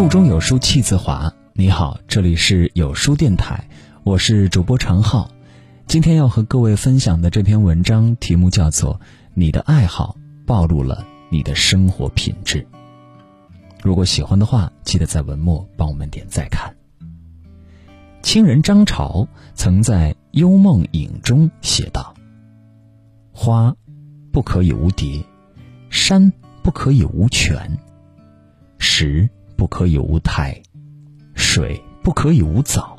腹中有书气自华。你好，这里是有书电台，我是主播常浩。今天要和各位分享的这篇文章题目叫做《你的爱好暴露了你的生活品质》。如果喜欢的话，记得在文末帮我们点再看。清人张潮曾在《幽梦影》中写道：“花不可以无蝶，山不可以无泉，石不可以无苔，水不可以无藻，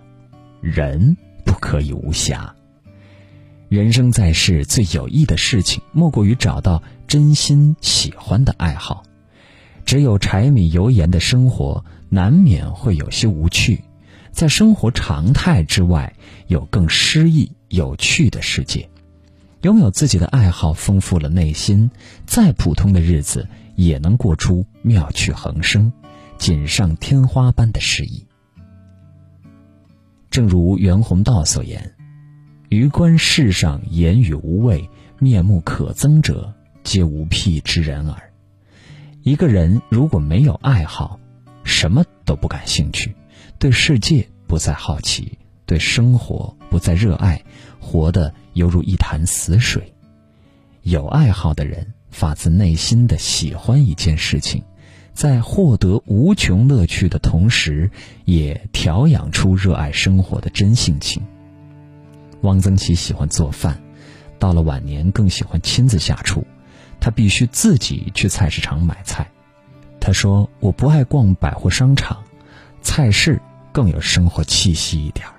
人不可以无瑕。人生在世，最有益的事情，莫过于找到真心喜欢的爱好。只有柴米油盐的生活，难免会有些无趣。”在生活常态之外，有更诗意、有趣的世界。拥有自己的爱好，丰富了内心，再普通的日子也能过出妙趣横生、锦上添花般的诗意。正如袁宏道所言：“余观世上言语无味、面目可憎者，皆无癖之人耳。”一个人如果没有爱好，什么都不感兴趣。对世界不再好奇，对生活不再热爱，活得犹如一潭死水。有爱好的人，发自内心的喜欢一件事情，在获得无穷乐趣的同时，也调养出热爱生活的真性情。汪曾祺喜欢做饭，到了晚年更喜欢亲自下厨，他必须自己去菜市场买菜。他说：“我不爱逛百货商场，菜市。”更有生活气息一点儿。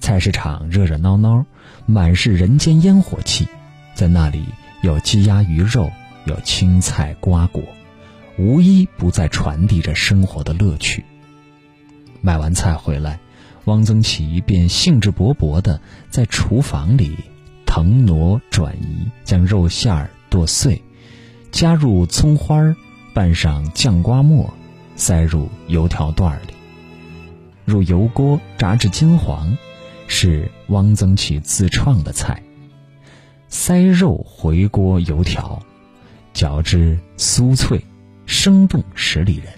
菜市场热热闹闹，满是人间烟火气，在那里有鸡鸭鱼肉，有青菜瓜果，无一不在传递着生活的乐趣。买完菜回来，汪曾祺便兴致勃勃地在厨房里腾挪转移，将肉馅儿剁碎，加入葱花儿，拌上酱瓜末，塞入油条段里。入油锅炸至金黄，是汪曾祺自创的菜。塞肉回锅油条，嚼之酥脆，生动十里人。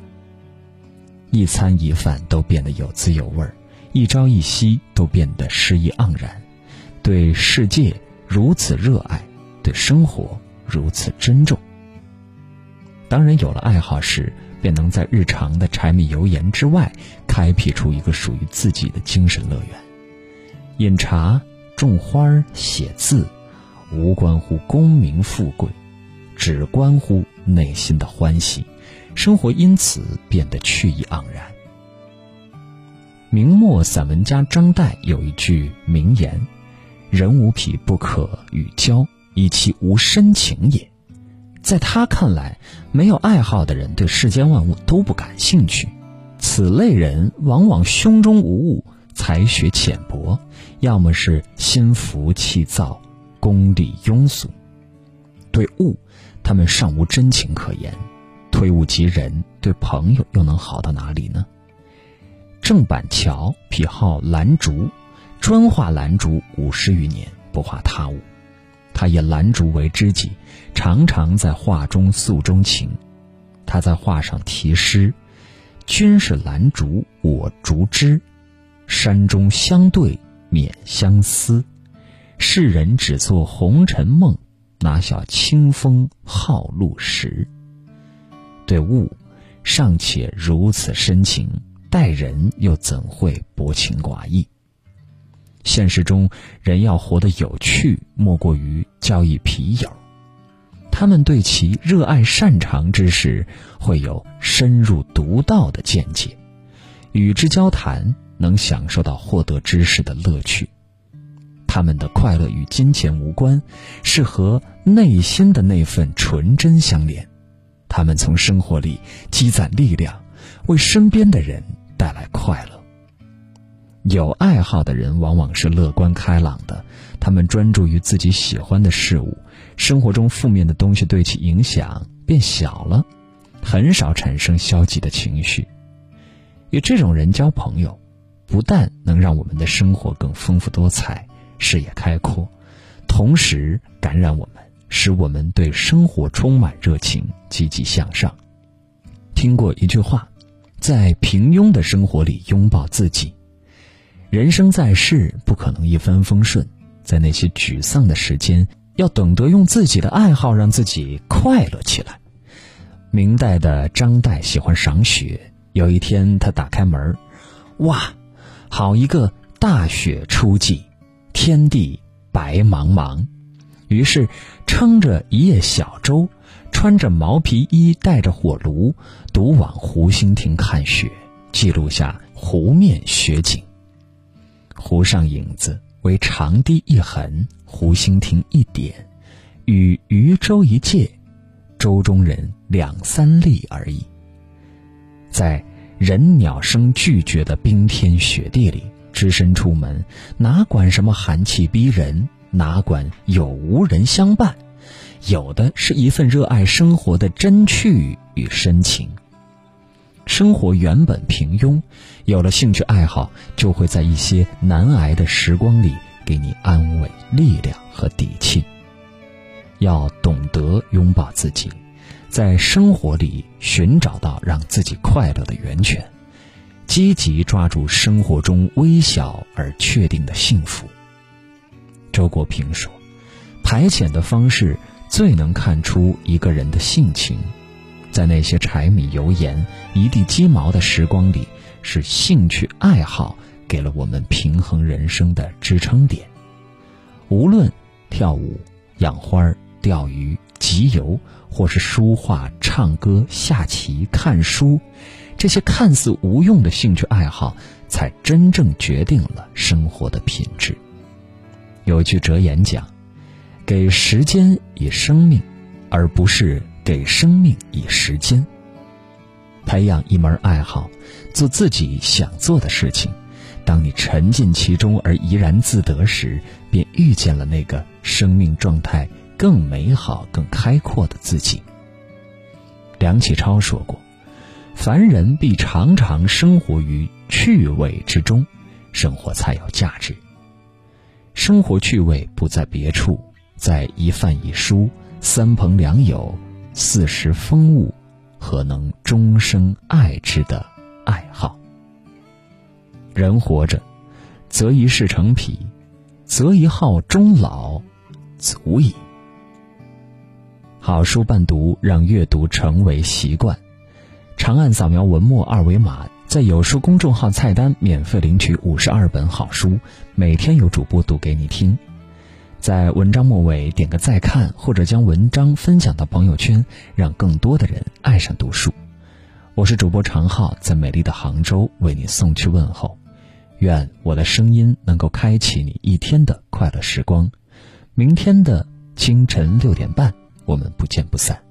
一餐一饭都变得有滋有味儿，一朝一夕都变得诗意盎然。对世界如此热爱，对生活如此珍重。当然，有了爱好时。便能在日常的柴米油盐之外，开辟出一个属于自己的精神乐园。饮茶、种花、写字，无关乎功名富贵，只关乎内心的欢喜。生活因此变得趣意盎然。明末散文家张岱有一句名言：“人无癖不可与交，以其无深情也。”在他看来，没有爱好的人对世间万物都不感兴趣。此类人往往胸中无物，才学浅薄，要么是心浮气躁，功利庸俗。对物，他们尚无真情可言；推物及人，对朋友又能好到哪里呢？郑板桥癖好兰竹，专画兰竹五十余年，不画他物。他以兰竹为知己，常常在画中诉衷情。他在画上题诗：“君是兰竹，我竹枝。山中相对免相思。世人只做红尘梦，哪晓清风好露时。”对物，尚且如此深情，待人又怎会薄情寡义？现实中，人要活得有趣，莫过于交一皮友。他们对其热爱擅长之事，会有深入独到的见解，与之交谈，能享受到获得知识的乐趣。他们的快乐与金钱无关，是和内心的那份纯真相连。他们从生活里积攒力量，为身边的人带来快乐。有爱好的人往往是乐观开朗的，他们专注于自己喜欢的事物，生活中负面的东西对其影响变小了，很少产生消极的情绪。与这种人交朋友，不但能让我们的生活更丰富多彩、视野开阔，同时感染我们，使我们对生活充满热情、积极向上。听过一句话。在平庸的生活里拥抱自己。人生在世，不可能一帆风顺，在那些沮丧的时间，要懂得用自己的爱好让自己快乐起来。明代的张岱喜欢赏雪，有一天他打开门，哇，好一个大雪初霁，天地白茫茫。于是，撑着一叶小舟，穿着毛皮衣，带着火炉，独往湖心亭看雪，记录下湖面雪景。湖上影子为长堤一痕，湖心亭一点，与渔舟一芥，舟中人两三粒而已。在人鸟声俱绝的冰天雪地里，只身出门，哪管什么寒气逼人？哪管有无人相伴，有的是一份热爱生活的真趣与深情。生活原本平庸，有了兴趣爱好，就会在一些难挨的时光里给你安慰、力量和底气。要懂得拥抱自己，在生活里寻找到让自己快乐的源泉，积极抓住生活中微小而确定的幸福。周国平说：“排遣的方式最能看出一个人的性情，在那些柴米油盐、一地鸡毛的时光里，是兴趣爱好给了我们平衡人生的支撑点。无论跳舞、养花、钓鱼、集邮，或是书画、唱歌、下棋、看书，这些看似无用的兴趣爱好，才真正决定了生活的品质。”有句哲言讲：“给时间以生命，而不是给生命以时间。”培养一门爱好，做自己想做的事情。当你沉浸其中而怡然自得时，便遇见了那个生命状态更美好、更开阔的自己。梁启超说过：“凡人必常常生活于趣味之中，生活才有价值。”生活趣味不在别处，在一饭一书、三朋两友、四时风物，和能终生爱之的爱好。人活着，择一事成癖，择一好终老，足矣。好书伴读，让阅读成为习惯。长按扫描文末二维码。在有书公众号菜单免费领取五十二本好书，每天有主播读给你听。在文章末尾点个再看，或者将文章分享到朋友圈，让更多的人爱上读书。我是主播常浩，在美丽的杭州为你送去问候。愿我的声音能够开启你一天的快乐时光。明天的清晨六点半，我们不见不散。